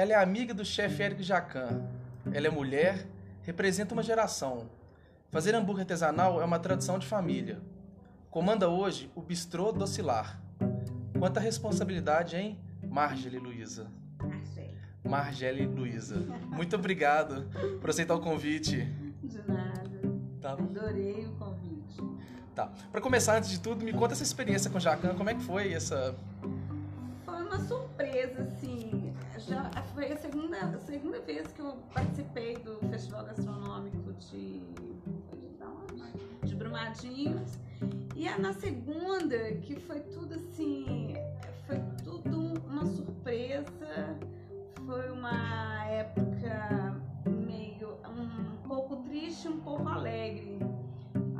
Ela é amiga do chefe Eric Jacan. Ela é mulher, representa uma geração. Fazer hambúrguer artesanal é uma tradição de família. Comanda hoje o Bistrô Docilar. Quanta responsabilidade, hein, Margele Luiza? Margele Luiza. Muito obrigado por aceitar o convite. De nada. Tá. Adorei o convite. Tá. Para começar, antes de tudo, me conta essa experiência com o Jacan. Como é que foi essa? Foi uma surpresa. Já foi a segunda, a segunda vez que eu participei do Festival Gastronômico de, de Brumadinhos. E é na segunda que foi tudo assim, foi tudo uma surpresa. Foi uma época meio um pouco triste, um pouco alegre.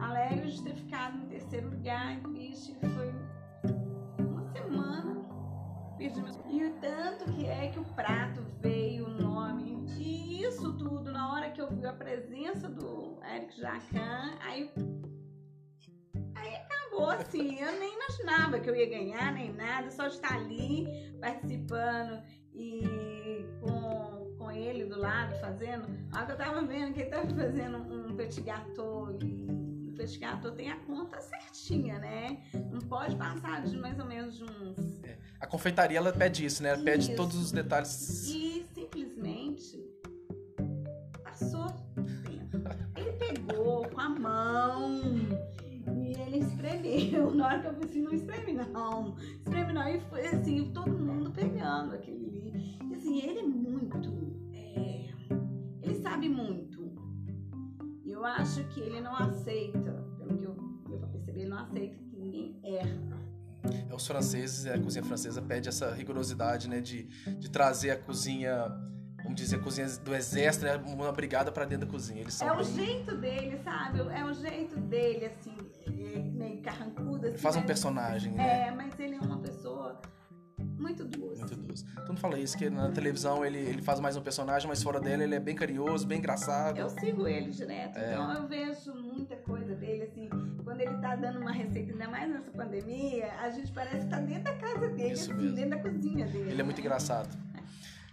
Alegre de ter ficado em terceiro lugar, triste foi E o tanto que é que o prato veio, o nome, e isso tudo na hora que eu vi a presença do Eric Jacan, aí aí acabou assim, eu nem imaginava que eu ia ganhar nem nada, só de estar ali participando e com, com ele do lado fazendo. A que eu tava vendo que ele tava fazendo um petit gâteau e gâteau tem a conta certinha, né? Não pode passar de mais ou menos de uns. A confeitaria ela pede isso, né? Ela pede Isso. todos os detalhes. E simplesmente passou tempo. Ele pegou com a mão e ele espremeu. Na hora que eu falei assim, não espreme não. Espreme não. E foi assim, todo mundo pegando aquele ali. E assim, ele é muito. Eu acho que ele não aceita, pelo que eu, percebi, ele não aceita que ninguém erra. É, Os franceses, a cozinha francesa pede essa rigorosidade, né? De, de trazer a cozinha, vamos dizer, a cozinha do exército, né? Uma brigada pra dentro da cozinha. Eles são É o jeito dele, sabe? É o jeito dele, assim, é meio carrancudo, assim. Faz um mas- personagem, né? É, mas mundo fala isso, que na televisão ele, ele faz mais um personagem, mas fora dela ele é bem carinhoso, bem engraçado. Eu sigo ele direto, É. então eu vejo muita coisa dele, assim, quando ele tá dando uma receita, ainda mais nessa pandemia, a gente parece que tá dentro da casa dele, Isso assim, mesmo. dentro da cozinha dele. Ele é muito engraçado.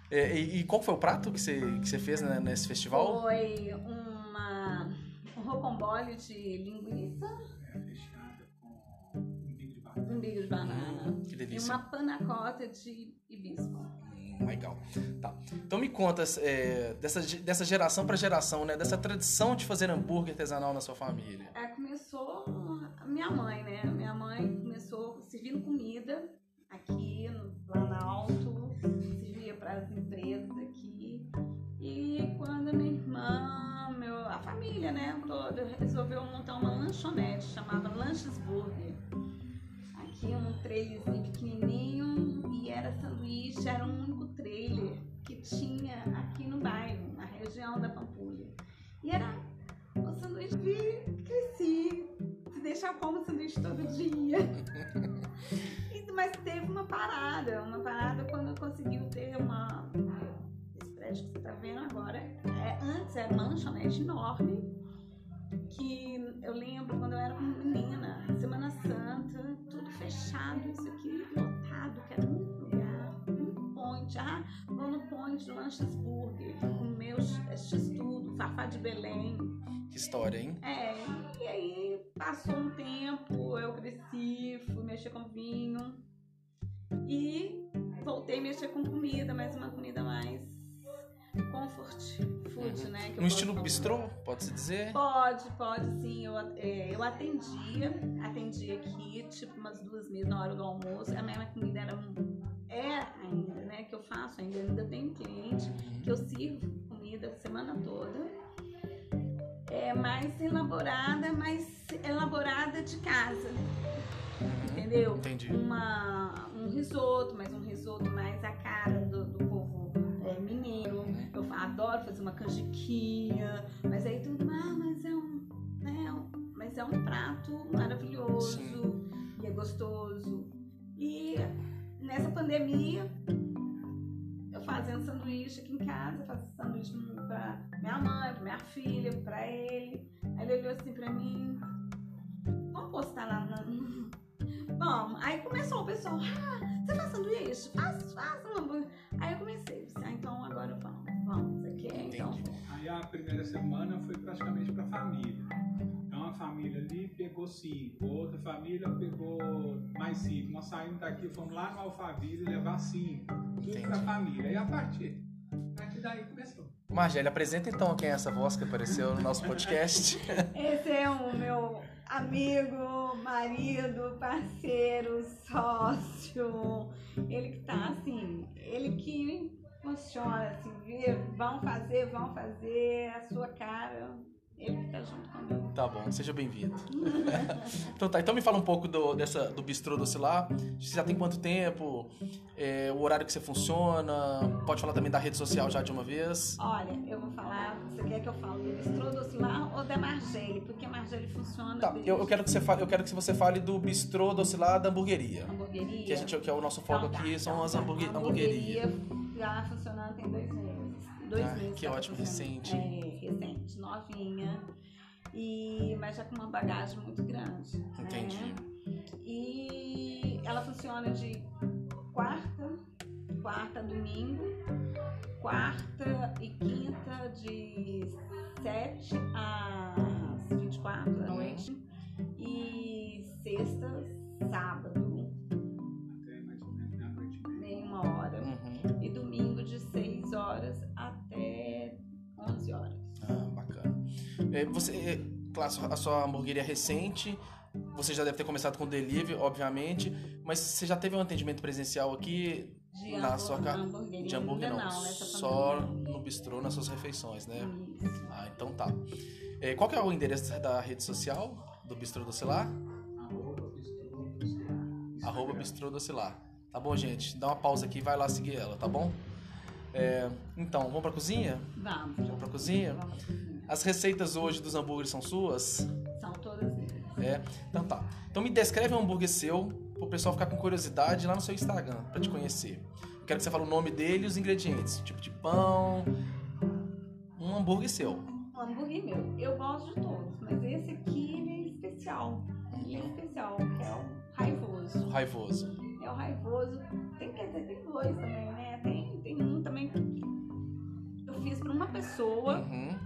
É, e, e qual foi o prato que você, que você fez né, nesse festival? Foi uma, um rocambole de linguiça, umbigo de banana. banana Que e delícia. uma panacota de hibisco. Hum, legal. Tá. Então me conta é, dessa, dessa geração para geração, né? Dessa tradição de fazer hambúrguer artesanal na sua família. É, começou a minha mãe, né? Minha mãe começou servindo comida aqui no Planalto, servia para as empresas aqui. E quando minha irmã, meu, a família, né, toda, resolveu montar uma lanchonete, chamava Lanches Burger. Aqui um trailerzinho pequenininho e era sanduíche, era o único trailer que tinha aqui no bairro, na região da Pampulha. E era o sanduíche vi, cresci. Se deixar como sanduíche todo dia. E- Mas teve uma parada, uma parada quando conseguiu ter uma. Esse prédio que você tá vendo agora. É, antes era uma lanchonete enorme. Que eu lembro quando eu era menina, Semana Santa, fechado, isso aqui lotado, que era um lugar, um point. Ah, vou no point Lanches Burger, o meu x-tudo, Fafá de Belém. Que história, hein? É, e aí passou um tempo, eu cresci, fui mexer com vinho e voltei a mexer com comida, mas uma comida mais comfort food, Uhum. né? gosto estilo muito. bistrô, pode-se dizer? Pode, pode sim. Eu, é, eu atendia, atendia aqui, tipo, umas duas meses na hora do almoço. A minha comida era um. É ainda, né? Que eu faço ainda. Ainda tenho cliente que eu sirvo comida a semana toda. É mais elaborada, mais elaborada de casa. Entendeu? Entendi. Uma, um risoto, mas um risoto mais a cara do, do. Eu adoro fazer uma canjiquinha, mas aí tudo, ah, mas é um, né, um- mas é um prato maravilhoso Sim. e é gostoso. E nessa pandemia, eu fazendo sanduíche aqui em casa, faço sanduíche pra minha mãe, pra minha filha, pra ele. Aí ele olhou assim pra mim, vamos postar lá na. Vamos. Aí começou o pessoal, ah, você faz sanduíche? Faço, faço. um hambúrguer." Aí eu comecei, ah, então a primeira semana foi praticamente para a família. Então a família ali pegou cinco, outra família pegou mais cinco. Nós saímos daqui, fomos lá no Alphaville levar cinco. Tudo para a família. E a partir, a partir daí começou. Margélia, apresenta então quem é essa voz que apareceu no nosso podcast. Esse é o meu amigo, marido, parceiro, sócio. Ele que tá assim, ele que funciona assim, vê, vão fazer, vão fazer a sua cara. Ele que tá junto comigo. Tá bom, seja bem-vindo. então tá, então me fala um pouco do, dessa, do bistrô doce lá. Você já tem quanto tempo? É, o horário que você funciona? Pode falar também da rede social já de uma vez? Olha, eu vou falar, você quer que eu fale do bistrô doce lá ou da Margele? Porque a Margele funciona Tá, eu, eu quero que você fale, eu quero que você fale do bistrô doce lá da hamburgueria. hamburgueria. Que, a gente, que é o nosso foco Então tá, aqui, são então as tá. hamburguerias. Já funcionando tem dois meses. Dois Ah, meses que tá ótimo, recente. É, recente, novinha. E, mas já com uma bagagem muito grande. né? Entendi. E ela funciona de quarta, quarta domingo, quarta e quinta de 7 às 24 da noite. E sexta, sábado, horas até 11 horas. Ah, bacana. É, você, é, claro, a sua- hamburgueria é recente, você já deve ter começado com delivery, obviamente, mas você já teve um atendimento presencial aqui De na hambúrguer- sua ca- hambúrgueria de hambúrguer não, não, só no bistrô, nas suas refeições, né? Isso. Ah, então tá. É, qual que é o endereço da rede social do Bistrô Docilar? Arroba bistrô doce lá. Arroba Bistrô Docilar. Tá bom, gente? Dá uma pausa aqui e vai lá seguir ela, tá bom? É, então, vamos pra cozinha? Vamos. Vamos pra cozinha? Vamos cozinha. As receitas hoje dos hambúrgueres são suas? São todas eles. É, então tá. Então me descreve um hambúrguer seu, pro pessoal ficar com curiosidade lá no seu Instagram, pra te conhecer. Eu quero que você fale o nome dele e os ingredientes. Tipo de pão. Um hambúrguer seu. Um hambúrguer meu. Eu gosto de todos, mas esse aqui ele é especial. Ele é especial, que é o raivoso. Raivoso. É o raivoso. Tem, quer dizer, tem dois também, né? Tem, pessoa, Uhum.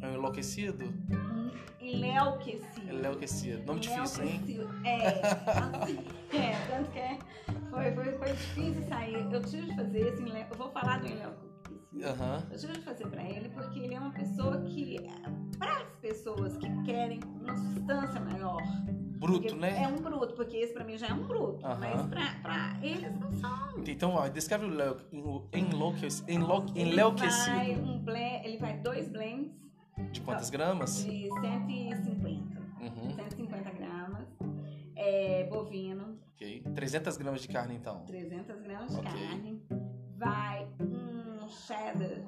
É um enlouquecido? um enlouquecido. Enlouquecido. Nome difícil, hein? Enlouquecido. É, assim, é, tanto que é, foi, foi, foi difícil sair. Eu tive de fazer esse enle- Eu vou falar do enlouquecido. Aham. Eu tive de fazer pra ele porque ele é uma pessoa que, para as pessoas que querem uma substância maior, Bruto, porque né? É um bruto, porque esse pra mim já é um bruto, Aham. mas pra, pra eles não são. Então, ó, descreve o enlou- enlou- enlouqueci- enlou- Ele vai, enlouquecido. um blend, vai dois blends De quantas gramas? de 150, Uhum. 150 gramas, é, bovino, Ok. 300 gramas de carne, então. 300 gramas de Ok. carne, vai um cheddar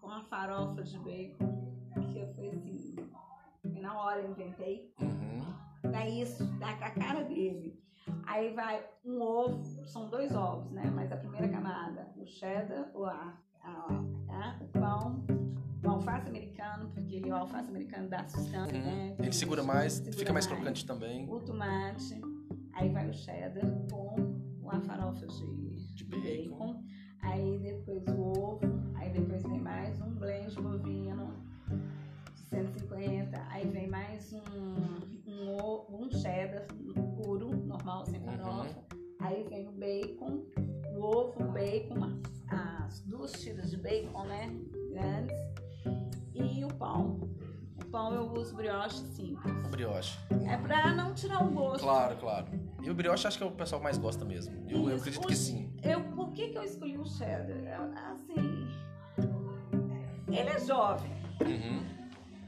com a farofa de bacon, que eu fui assim, na hora eu inventei, Uhum. dá isso, dá a cara dele. Aí vai um ovo, são dois ovos, né? Mas a primeira o alface americano dá sustância, Uhum. né? Ele segura mais, Segura fica mais crocante também. O tomate, aí vai o cheddar com uma farofa de, De de bacon. bacon. Aí depois pão eu uso brioche simples. O brioche. É pra não tirar o gosto. Claro, claro. E o brioche acho que é o pessoal mais gosta mesmo. Eu, eu acredito que sim. Eu, por que, que eu escolhi o cheddar? Eu, Assim, ele é jovem. Uhum.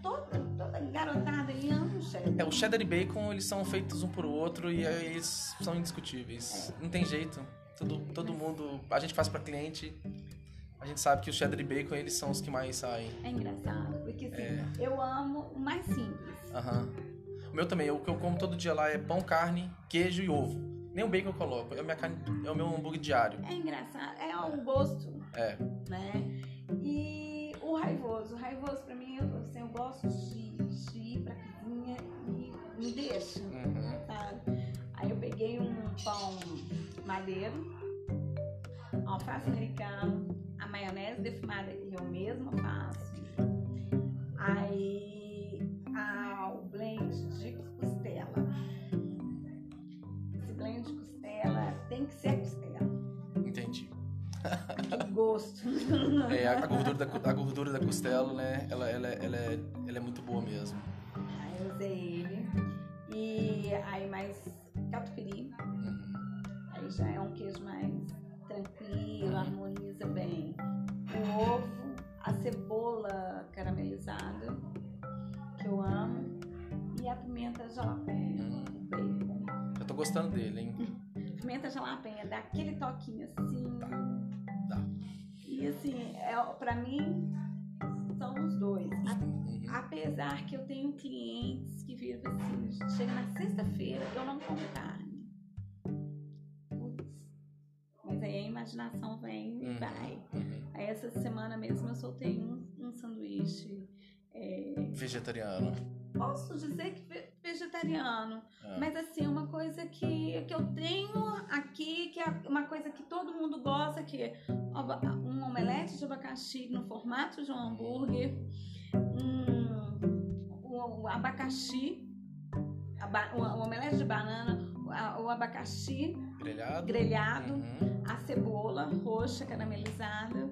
Toda, toda garotada aí ama o cheddar. É, o cheddar e bacon, eles são feitos um pro outro e eles são indiscutíveis. Não tem jeito. Todo, todo mundo... A gente faz pra cliente. A gente sabe que o cheddar e bacon, eles são os que mais saem. É engraçado, porque assim, É. eu amo o mais simples. Aham. O meu também. O que eu como todo dia lá é pão, carne, queijo e ovo. Nem o bacon eu coloco. É, minha carne, é o meu hambúrguer diário. É engraçado, é o gosto, É. né? E o raivoso. O raivoso pra mim, eu, assim, eu gosto de, de ir pra cozinha e me deixa. Uhum. sabe? Aí eu peguei um pão madeiro, alface americano, a maionese defumada que eu mesma faço, Aí o blend de costela. Esse blend de costela tem que ser costela. Entendi. Que gosto. É, a, a gordura da, a gordura da costela, né? Ela, ela, ela, é, ela é muito boa mesmo. Aí eu usei ele. E aí mais catupiry. Uhum. Aí já é um queijo mais tranquilo, harmoniza bem. O ovo, a cebola caramelizada, que eu amo. E a pimenta jalapeño, o bacon. Eu tô gostando dele, hein? Pimenta jalapeño dá aquele toquinho assim. Dá. E assim, é, pra mim, são os dois. A- Uhum. Apesar que eu tenho clientes que viram assim, chega na sexta-feira, eu não como carne. Imaginação vem e Uhum. vai. Uhum. Aí essa semana mesmo eu soltei um, um sanduíche. é, Vegetariano. posso dizer que ve- vegetariano. Ah. Mas assim, uma coisa que, que eu tenho aqui, que é uma coisa que todo mundo gosta, que é um omelete de abacaxi no formato de um hambúrguer, um, um abacaxi, aba- um, um omelete de banana, o abacaxi Grelhado. grelhado, Uhum. A cebola roxa caramelizada.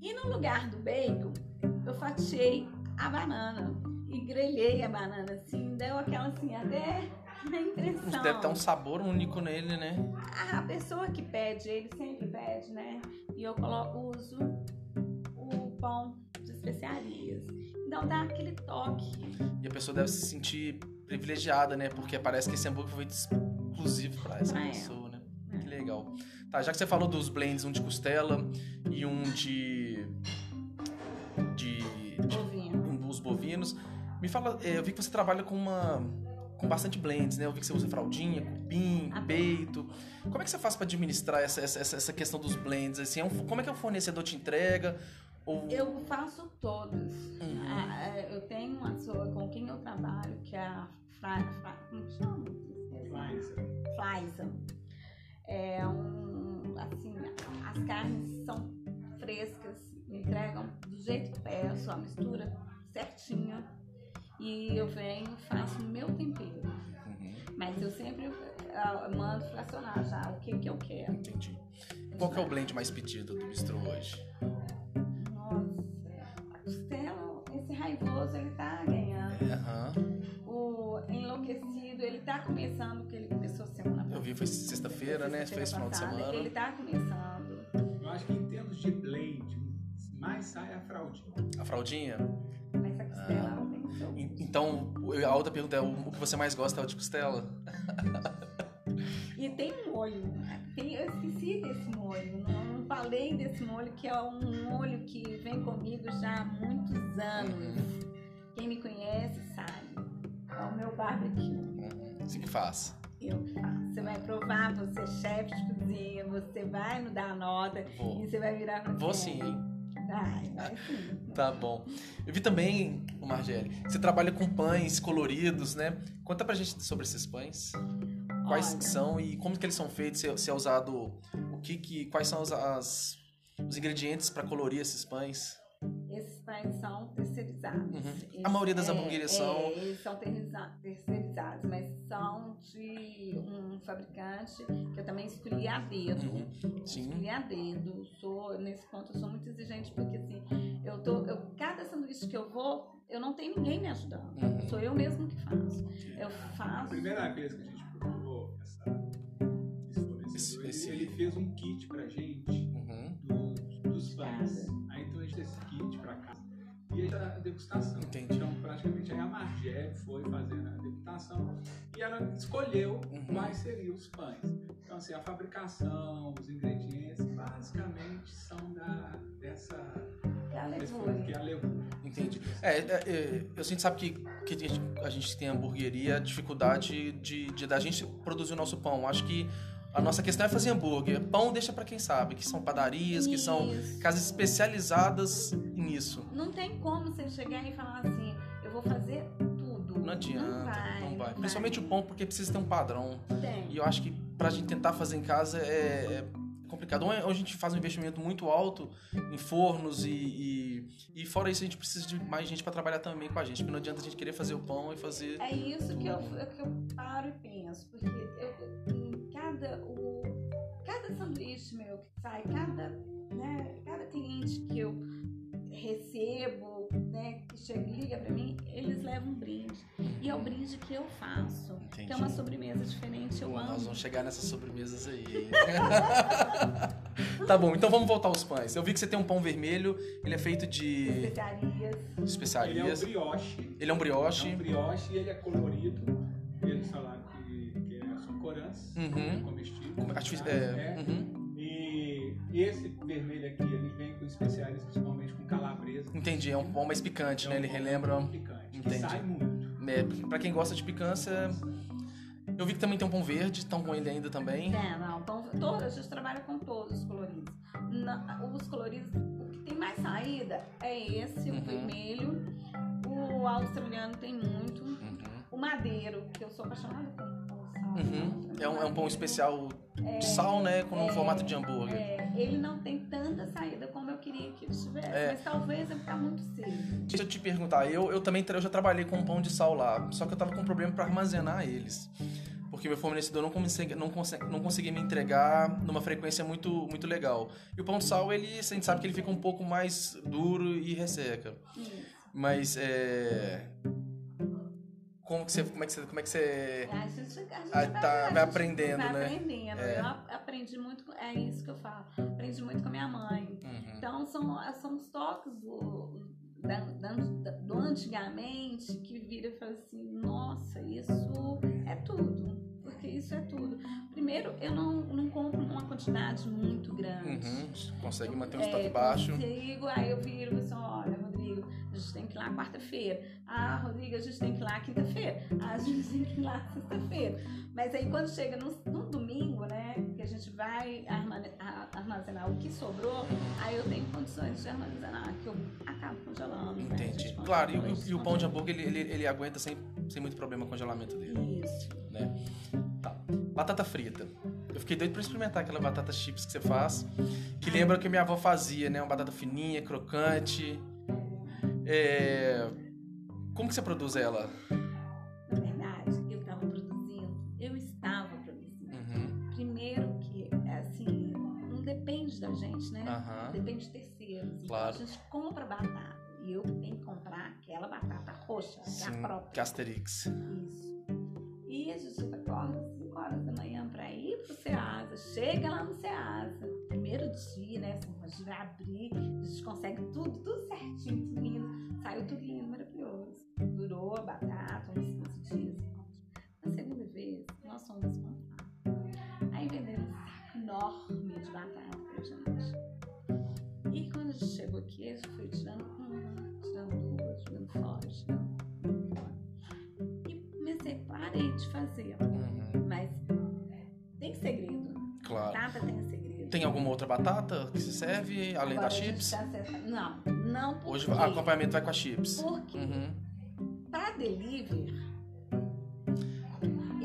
E no lugar do bacon, eu fatiei a banana e grelhei a banana, assim, deu aquela assim, até na impressão. Deve ter um sabor único nele, né? A pessoa que pede, ele sempre pede, né? E eu coloco, uso o pão de especiarias. Então dá aquele toque. E a pessoa deve se sentir privilegiada, né? Porque parece que esse hambúrguer foi exclusivo pra essa Pra ela. pessoa, né? É. Legal. Tá, já que você falou dos blends, um de costela e um de. de. de um dos bovinos. Me fala, é, eu vi que você trabalha com uma. com bastante blends, né? Eu vi que você usa fraldinha, cupim, Ah, peito. Como é que você faz pra administrar essa, essa, essa- questão dos blends? Assim, é um- como é que o fornecedor te entrega? Ou... Eu faço todos. Uhum. Ah, ah, eu tenho uma pessoa com quem eu trabalho, que é a Fra, Fra, como que chama? Flyson. É um. Assim, as carnes são frescas, me entregam do jeito que peço, a mistura certinha. E eu venho e faço meu tempero. Uhum, Mas eu sempre ah, mando fracionar já o que, que eu quero. entendi. Qual que é o blend mais pedido do bistrô hoje? Nossa, a costela, esse raivoso, ele tá ganhando. Aham. O enlouquecido, ele tá começando, que ele começou semana passada. Eu vi, foi sexta-feira, né? Fez final de semana. Ele tá começando. eu acho que em termos de blend, mais sai a fraldinha. A fraldinha? Mas a costela ela tem seu En- gosto. Então, a outra pergunta é: o o que você mais gosta é o de costela? E tem um molho. Tem, eu esqueci desse molho. Não, não falei desse molho, que é um molho que vem comigo já há muitos anos. Quem me conhece sabe. É o meu barbecue. Assim que faz. Eu faço. Você vai provar, você é chefe de cozinha, você vai me dar nota Vou. e você vai virar pra Vou sim, hein? Vai, vai sim. Tá bom. Eu vi também, Margeli, você trabalha com pães coloridos, né? Conta pra gente sobre esses pães. Quais Olha. são e como que eles são feitos? Se, se é usado o que que quais são os, as- os ingredientes pra colorir esses pães? Esses pães são terceirizados. Uhum. Eles- A maioria das é, hamburguerias é, são- eles são terceiriza- terceirizados, mas são de um fabricante que eu também escolhi a dedo. Uhum. Sim. Escolhi a dedo. Sou, nesse ponto, eu sou muito exigente, porque assim, eu tô. Eu, cada sanduíche que eu vou, eu não tenho ninguém me ajudando. Uhum. Sou eu mesmo que faço. Eu A faço. primeira vez que a gente procurou essa, esse Esse- ele, ele fez um kit pra gente Uhum. Aí então a gente esse kit pra casa. E aí a degustação. Entendi. Então praticamente aí a Margé foi fazendo a degustação e ela escolheu Uhum. quais seriam os pães. Então assim, a fabricação, os ingredientes, basicamente são da, dessa É a levura. que é a levura. Entendi. É, é, é, a gente sabe que, que a gente- a gente tem hamburgueria, a dificuldade de, de da gente produzir o nosso pão. Acho que a nossa questão é fazer hambúrguer. Pão deixa pra quem sabe, que são padarias, que são Isso. casas especializadas nisso. Não tem como você chegar e falar assim, eu vou fazer tudo. Não adianta, Não vai. não vai. não Principalmente o pão, porque precisa ter um padrão. Tem. E eu acho que pra gente tentar fazer em casa é, é complicado. Ou a gente faz um investimento muito alto em fornos e, e, e fora isso a gente precisa de mais gente para trabalhar também com a gente, porque não adianta a gente querer fazer o pão e fazer. É isso que eu, que eu paro e penso, porque eu, sai, cada, né, cada cliente que eu recebo, né, que chega liga para mim, eles levam um brinde. E é o brinde que eu faço. Entendi. Que é uma sobremesa diferente, eu amo. Nós vamos chegar nessas sobremesas aí. tá bom, então vamos voltar aos pães. Eu vi que você tem um pão vermelho, ele é feito de Especiarias. Ele é um especiarias. brioche. Ele é um brioche. É um brioche e ele é colorido. Eles falaram que, que é- são corantes, Uhum. artifici- mas é, é. uhum. E esse vermelho aqui, ele vem com especiarias, principalmente com calabresa. Entendi, é um pão mais picante, É né? um Ele pão relembra. picante, que Entendi. sai muito. É, pra quem gosta de picância. Eu vi que também tem um pão verde, estão com ele ainda também. É, não, então, todos, a gente trabalha com todos os coloridos. Na- os coloridos, o que tem mais saída é esse, Uhum. o vermelho. O australiano tem muito. Uhum. O madeiro, que eu sou apaixonada por pão. Uhum. É um, é um pão especial É, de sal, né? Com um é, formato de hambúrguer. é, ele não tem tanta saída como eu queria que ele tivesse, É. mas talvez ele ficar muito cedo. Deixa eu te perguntar, eu, eu também eu já trabalhei com pão de sal lá, só que eu tava com problema para armazenar eles. Porque meu fornecedor não, consegue, não, consegue, não conseguia me entregar numa frequência muito, muito legal. E o pão de sal, ele, a gente sabe que ele fica um pouco mais duro e resseca. Isso. Mas é. Como que você. Como é que você. Como é que você. A gente, a gente Ah, tá, vai aprendendo, vai né? aprendendo. É. Eu aprendi muito, com- é isso que eu falo. Aprendi muito com a minha mãe. Uhum. Então são, são os toques do, da- da- do antigamente que vira e fala assim, nossa, isso é tudo. Porque isso é tudo. Primeiro, eu não, não compro uma quantidade muito grande. Uhum. Consegue manter um É, estoque baixo. Consigo, aí eu viro e falo assim, olha, Rodrigo, a gente tem que ir lá quarta-feira. Ah, Rodrigo, a gente tem que ir lá quinta-feira. Ah, a gente tem que ir lá sexta-feira. Mas aí quando chega no, no domingo, né, que a gente vai armazenar o que sobrou, aí eu tenho condições de armazenar, que eu acabo congelando. né? Entendi. gente Claro, e, o- e o pão de hambúrguer, ele, ele, ele aguenta sem, sem muito problema o congelamento dele. Isso. né? Tá. Batata frita. Eu fiquei doido pra experimentar aquela batata chips que você faz, que lembra o que minha avó fazia, né? Uma batata fininha, crocante. É... Como que você produz ela? Na verdade, eu estava produzindo, eu estava produzindo. Uhum. Primeiro que, assim, não depende da gente, né? Aham. Depende de terceiros. Claro. Então a gente compra batata. E eu tenho que comprar aquela batata roxa, que é Sim, a própria. que Asterix. Isso. E a gente acorda às 5 horas da manhã pra ir pro Ceasa. Chega lá no Ceasa. Primeiro dia, né? Assim, a gente vai abrir, a gente consegue tudo, Tem alguma outra batata que se serve além Agora da chips? tá Não, não porque... Hoje o acompanhamento vai com a chips. Porque Uhum. pra delivery...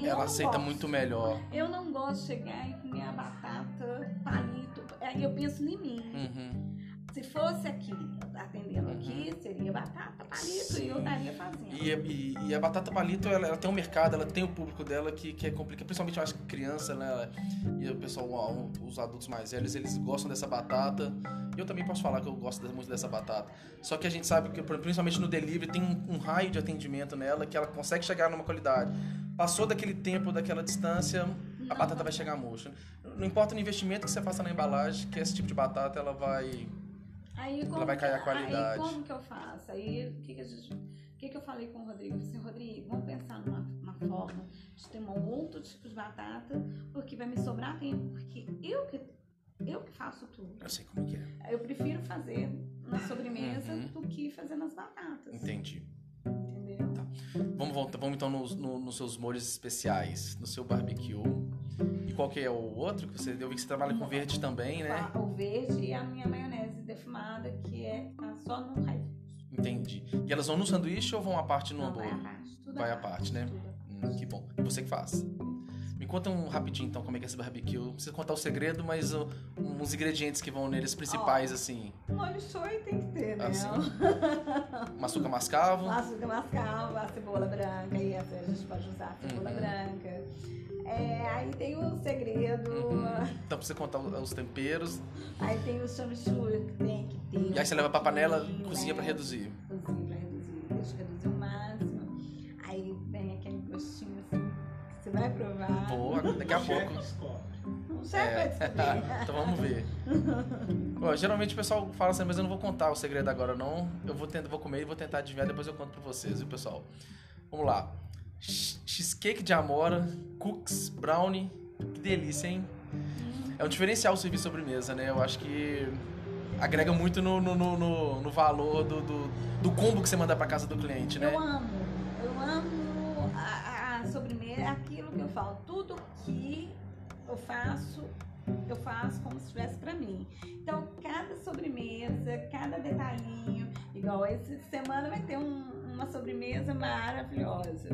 Ela aceita gosto. muito melhor. Eu não gosto de chegar e comer a batata palito. Aí eu penso em mim. Uhum. Se fosse aqui, aqui, seria batata palito e eu estaria fazendo. E, e- e a batata palito, ela, ela tem um mercado, ela tem o público dela que, que é complicado. Principalmente, eu acho que criança, né? E o pessoal, os adultos mais velhos, eles gostam dessa batata. Eu também posso falar que eu gosto muito dessa batata. Só que a gente sabe que, principalmente no delivery, tem um, um raio de atendimento nela que ela consegue chegar numa qualidade. Passou daquele tempo, daquela distância, a Não. batata vai chegar murcha. Não importa o investimento que você faça na embalagem, que esse tipo de batata, ela vai... Aí, como vai cair a qualidade. Aí como que eu faço? Aí o que, que a gente. O que, que eu falei com o Rodrigo? Eu falei assim, Rodrigo, vamos pensar numa, numa forma de ter um outro tipo de batata, porque vai me sobrar tempo, porque eu que, eu que faço tudo. Eu sei como que é. Eu prefiro fazer na sobremesa Uhum. do que fazer nas batatas. Entendi. Entendeu? Vamos, voltar, vamos então nos, no- nos seus molhos especiais, no seu barbecue. E qual que é o outro que você... Eu vi que você trabalha com verde também, né? O verde e a minha maionese defumada, que é tá só no raio. Entendi. E elas vão no sanduíche ou vão à parte no Não, vai à hambúrguer? parte. Tudo Vai à parte, né? Hum, que bom. E você que faz. Me conta um rapidinho então como é que é esse barbecue. Não precisa contar o segredo, mas uh, uns ingredientes que vão neles principais, assim. Molho shoyu tem que ter, né? Assim. Um açúcar mascavo. Açúcar mascavo, a cebola branca, e a gente pode usar a cebola Uhum. branca. É, aí tem o segredo, Uhum. Então precisa contar os temperos. aí tem o chamichurri que tem que ter. E aí você leva pra panela, pouquinho, cozinha pra né? reduzir. Cozinha pra reduzir, deixa reduzir o máximo. Aí vem aquele gostinho assim, que você vai provar. Vou, daqui a pouco. Não serve É. então vamos ver. Ó, geralmente o pessoal fala assim, mas eu não vou contar o segredo agora não. Eu vou tentar, vou comer e vou tentar adivinhar, depois eu conto pra vocês, viu, pessoal? Vamos lá. Ch- Cheesecake de amora, cookies, brownie. Que delícia, hein? É um diferencial servir sobremesa, né? Eu acho que agrega muito no, no, no, no- valor do, do, do combo que você manda pra casa do cliente, né? Eu amo, eu amo a, a sobremesa, aquilo que eu falo, tudo que eu faço, eu faço como se estivesse pra mim. Então, cada sobremesa, cada detalhinho, igual essa semana vai ter um- uma sobremesa maravilhosa.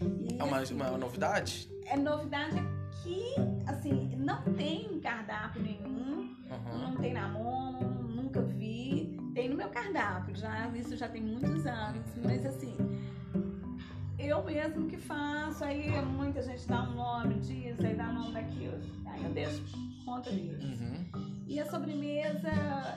E, É uma, assim, uma novidade? É novidade que, assim, não tem cardápio nenhum, Uhum. não tem na mão, nunca vi. Tem no meu cardápio, já, isso já tem muitos anos, mas assim, eu mesmo que faço, aí muita gente dá um nome disso, aí dá um nome daquilo, aí eu deixo conta disso. Uhum. E a sobremesa,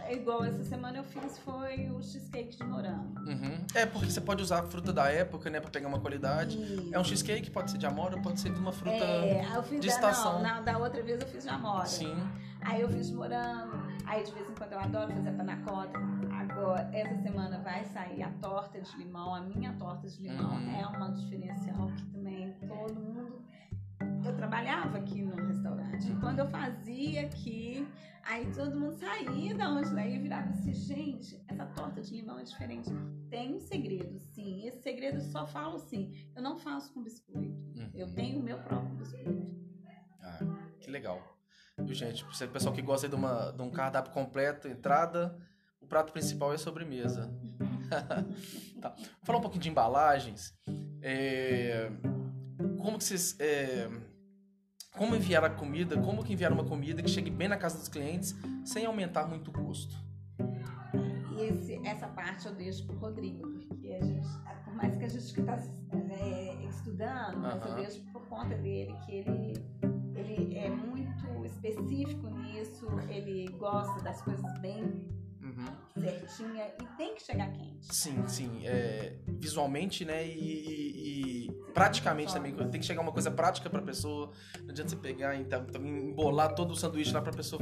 é igual essa semana eu fiz, foi o cheesecake de morango. Uhum. É, porque você pode usar a fruta da época, né, pra pegar uma qualidade. É um cheesecake, pode ser de amora, pode ser de uma fruta. É, eu fiz de da, estação. Não, na, da outra vez eu fiz de amora. Sim. Aí eu fiz de morango, aí de vez em quando eu adoro fazer panacota. Agora, essa semana vai sair a torta de limão, a minha torta de limão Uhum. é uma diferencial que também todo mundo. Eu trabalhava aqui no restaurante. E quando eu fazia aqui, aí todo mundo saía da onde daí e virava assim, gente, essa torta de limão é diferente. Tem um segredo, sim. Esse segredo eu só falo assim, eu não faço com biscoito. Eu Uhum. tenho o meu próprio biscoito. Ah, que legal. Viu, gente? Você, pessoal que gosta de, uma, de um cardápio completo, entrada, o prato principal é sobremesa. tá. Falar um pouquinho de embalagens. É, Como que vocês. é, Como enviar a comida, como que enviar uma comida que chegue bem na casa dos clientes sem aumentar muito o custo? E esse- essa parte eu deixo pro Rodrigo, porque a gente, por mais que a gente que tá é, estudando, mas eu deixo por conta dele que ele, ele é muito específico nisso, ele gosta das coisas bem Uhum. certinha e tem que chegar quente. Sim, sim. é, visualmente, né? E, e- e praticamente também. Tem que chegar uma coisa prática pra pessoa. Não adianta você pegar e então, embolar todo o sanduíche lá pra pessoa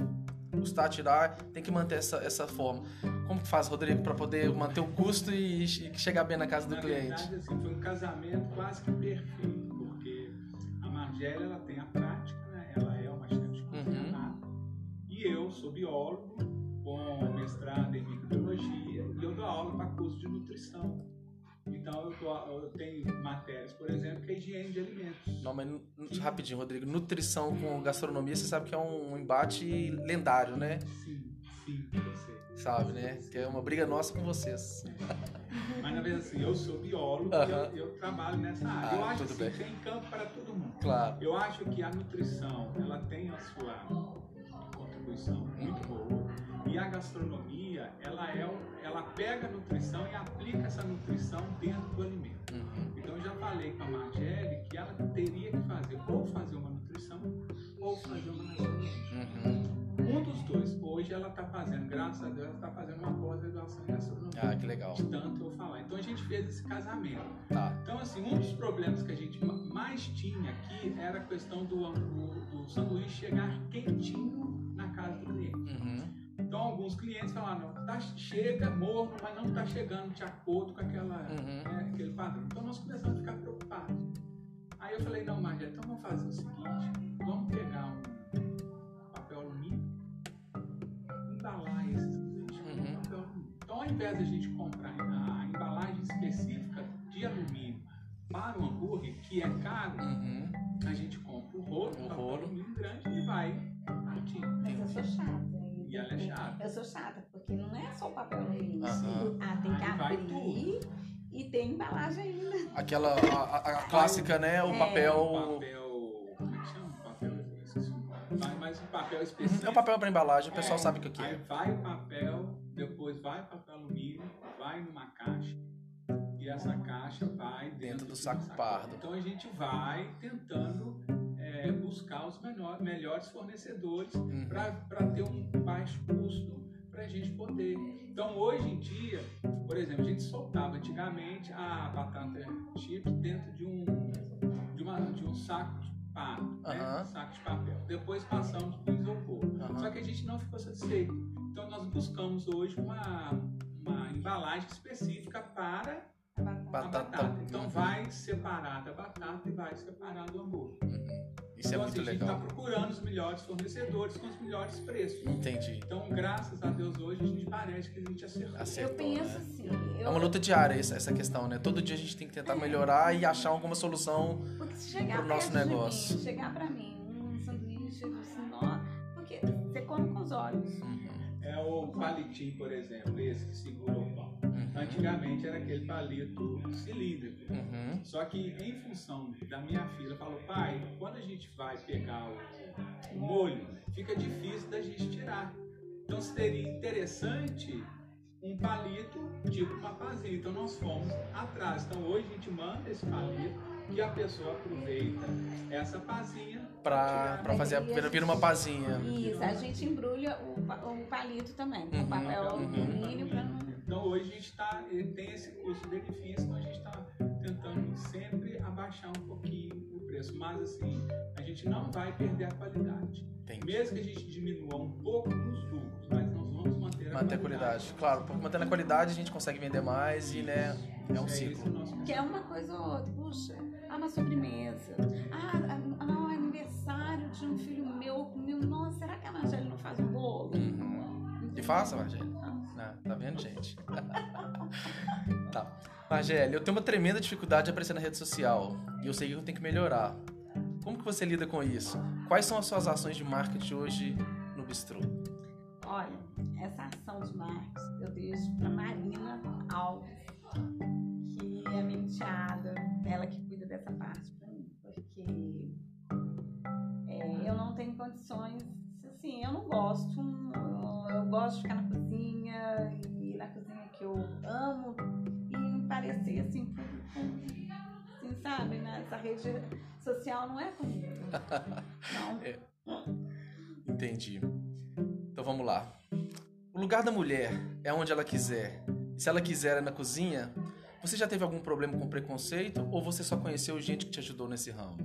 gostar, tirar. Tem que manter essa, essa forma. Como que faz, Rodrigo, pra poder manter o custo e, e chegar bem na casa do Na cliente? verdade, assim, foi um casamento quase que perfeito, porque a Margélia ela tem a prática, né? Ela é uma chefe de Uhum. e eu sou biólogo mestrado em microbiologia e eu dou aula para curso de nutrição. Então eu, eu tenho matérias, por exemplo, que é higiene de alimentos. Não, mas rapidinho, Rodrigo. Nutrição com gastronomia, você sabe que é um embate lendário, né? Sim, sim, eu sei. Sabe, né? Que é uma briga nossa com vocês. Mas na verdade, assim, eu sou biólogo Aham. e eu, eu trabalho nessa área. eu Ah, acho tudo assim, bem. tem campo para todo mundo. Claro. Eu acho que a nutrição ela tem a sua contribuição muito boa e a gastronomia ela é um- ela pega a nutrição e aplica essa nutrição dentro do alimento. Uhum. Então eu já falei com a Margelle que ela teria que fazer ou fazer uma nutrição ou fazer uma gastronomia. Uhum. Um dos dois. Hoje ela está fazendo, graças a Deus, ela está fazendo uma pós-graduação em gastronomia. Ah, que legal. De tanto eu falar. Então a gente fez esse casamento. Tá. Então, assim, um dos problemas que a gente ma- mais tinha aqui era a questão do, do, do sanduíche chegar quentinho na casa do cliente. Uhum. Então, alguns clientes falaram, tá, chega morno, mas não está chegando de acordo com aquela, Uhum. né, aquele padrão. Então, nós começamos a ficar preocupados. Aí eu falei, não, Margarida, então vamos fazer o seguinte, vamos pegar um papel alumínio, embalar esse sanduíche com Uhum. papel alumínio. Então, ao invés de a gente comprar a embalagem específica de alumínio para o hambúrguer, que é caro, Uhum. a gente compra o rolo, O o papel rolo. alumínio grande e vai curtindo. Mas eu sou chata. E ela é chata. Eu sou chata, porque não é só o papel alumínio. Aham. Ah, tem que Aí vai abrir e tem embalagem ainda. Aquela a, a- clássica, né? O É. papel. O papel. Como é que chama? papel específico. É o papel para embalagem, o pessoal É, sabe o que Aí é. vai o papel, depois vai o papel alumínio, vai numa caixa e essa caixa vai dentro, Dentro do de saco sacola. pardo. Então a gente vai tentando é, buscar os menor- melhores fornecedores Uhum. para ter um baixo custo para a gente poder. Então hoje em dia, por exemplo, a gente soltava antigamente a batata chips dentro de um de, uma, de um saco de pano, né? Saco de papel. Depois passamos para o isopor. Aham. Só que a gente não ficou satisfeito. Então nós buscamos hoje uma, uma embalagem específica para A batata. a Batata. Então Uhum. vai separar da batata e vai separar do hambúrguer. Isso é então, muito assim, a gente legal. está procurando os melhores fornecedores com os melhores preços. Entendi. Então, graças a Deus, hoje a gente parece que a gente acertou. Eu Acertou, penso né? assim. É Eu, uma luta diária essa, essa questão, né? Todo dia a gente tem que tentar melhorar e achar alguma solução. Chegar pro nosso negócio. mim, chegar pra mim um sanduíche, assim, ó, porque você come com os olhos. Uhum. É o palitinho, por exemplo, esse que segura o. Antigamente era aquele palito cilíndrico. Uhum. Só que em função da minha filha, falou, pai, quando a gente vai pegar o, molho, fica difícil da gente tirar. Então seria interessante um palito tipo uma pazinha. Então nós fomos atrás. Então hoje a gente manda esse palito que a pessoa aproveita essa pazinha Pra, pra fazer a, vira, vira uma pazinha. Isso, a gente embrulha o, o palito também, com Uhum, papel uhum. alumínio pra não. Então hoje a gente tá, tem esse custo-benefício, então a gente está tentando sempre abaixar um pouquinho o preço. Mas assim, a gente não vai perder a qualidade. Entendi. Mesmo que a gente diminua um pouco nos lucros, mas nós vamos manter a Manter a qualidade. Claro, porque mantendo a qualidade a gente consegue vender mais e, né, é um esse ciclo. Que é uma coisa ou outra. Puxa, ah, uma sobremesa. Ah, ah, é aniversário de um filho meu comeu. Nossa, será que a Margelle não faz um bolo? Uhum. E faça, Margelle. Vendo, gente? tá. Margelle, eu tenho uma tremenda dificuldade de aparecer na rede social. E eu sei que eu tenho que melhorar. Como que você lida com isso? Quais são as suas ações de marketing hoje no Bistrô? Olha, essa ação de marketing eu deixo pra Marina Alves, que é minha enteada, ela que cuida dessa parte pra mim, porque é, eu não tenho condições, assim, eu não gosto, eu, eu gosto de ficar na que eu amo e me parecer assim, assim, sabe, nessa rede social não é comigo. Então, Entendi. Então vamos lá. O lugar da mulher é onde ela quiser. Se ela quiser é na cozinha, você já teve algum problema com preconceito ou você só conheceu gente que te ajudou nesse ramo?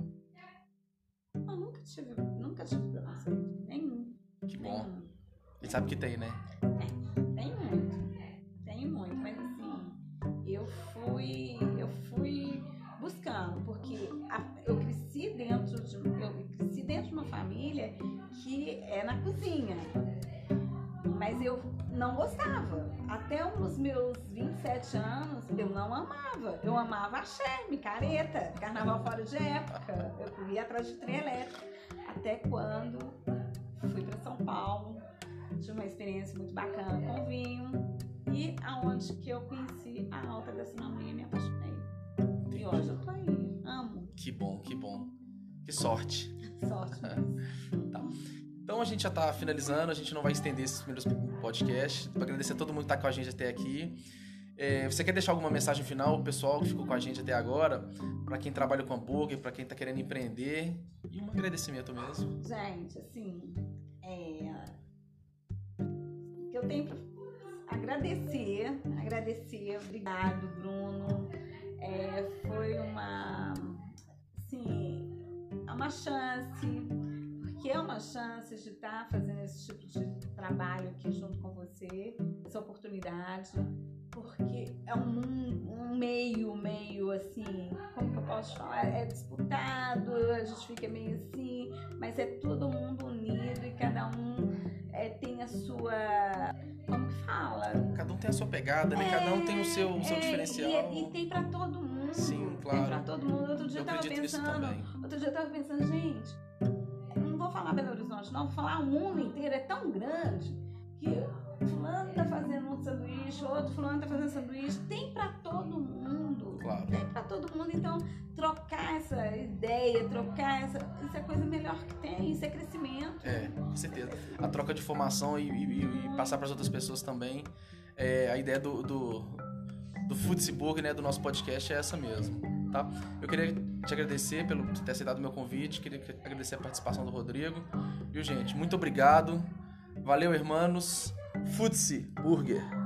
eu nunca tive, nunca tive preconceito, nenhum. Que bom. nenhum. Gente sabe que tem, né? Tem não gostava. Até os meus 27 anos, eu não amava. Eu amava axé, micareta, carnaval fora de época. Eu corria atrás de trem elétrico. Até quando fui para São Paulo, tive uma experiência muito bacana com vinho e aonde que eu conheci a alta gastronomia me apaixonei. E hoje eu tô aí, amo. Que bom, que bom. Que sorte. Sorte. Tá. Então a gente já tá finalizando, a gente não vai estender esses primeiros podcasts. Agradecer a todo mundo que tá com a gente até aqui. É, você quer deixar alguma mensagem final, pessoal que ficou com a gente até agora? Para quem trabalha com hambúrguer, para quem tá querendo empreender? E um agradecimento mesmo. Gente, assim, é... eu tenho para agradecer, agradecer, obrigado, Bruno. É, foi uma, assim, uma chance, porque é uma chance de estar fazendo esse tipo de trabalho aqui junto com você, essa oportunidade, porque é um, um meio, meio assim, como que eu posso falar? É disputado, a gente fica meio assim, mas é todo mundo unido e cada um é, tem a sua. Como que fala? Cada um tem a sua pegada, né? Cada um tem o seu, o seu É, diferencial. E, e tem pra todo mundo. Sim, Tem claro. pra todo mundo. Outro dia Eu eu, tava pensando. Outro dia eu tava pensando, gente, falar Belo Horizonte, não, vou falar o mundo inteiro, é tão grande que fulano tá fazendo um sanduíche, outro fulano tá fazendo sanduíche, tem pra todo mundo. Claro. Tem pra todo mundo, então trocar essa ideia, trocar essa. Isso é a coisa melhor que tem, isso é crescimento. É, com certeza. A troca de informação e, e- e passar para as outras pessoas também. É, a ideia do, do, do né, do nosso podcast é essa mesmo, tá? Eu queria te agradecer pelo ter aceitado o meu convite, queria que- agradecer a participação do Rodrigo. Viu, gente? Muito obrigado. Valeu, irmãos. Futsi Burger.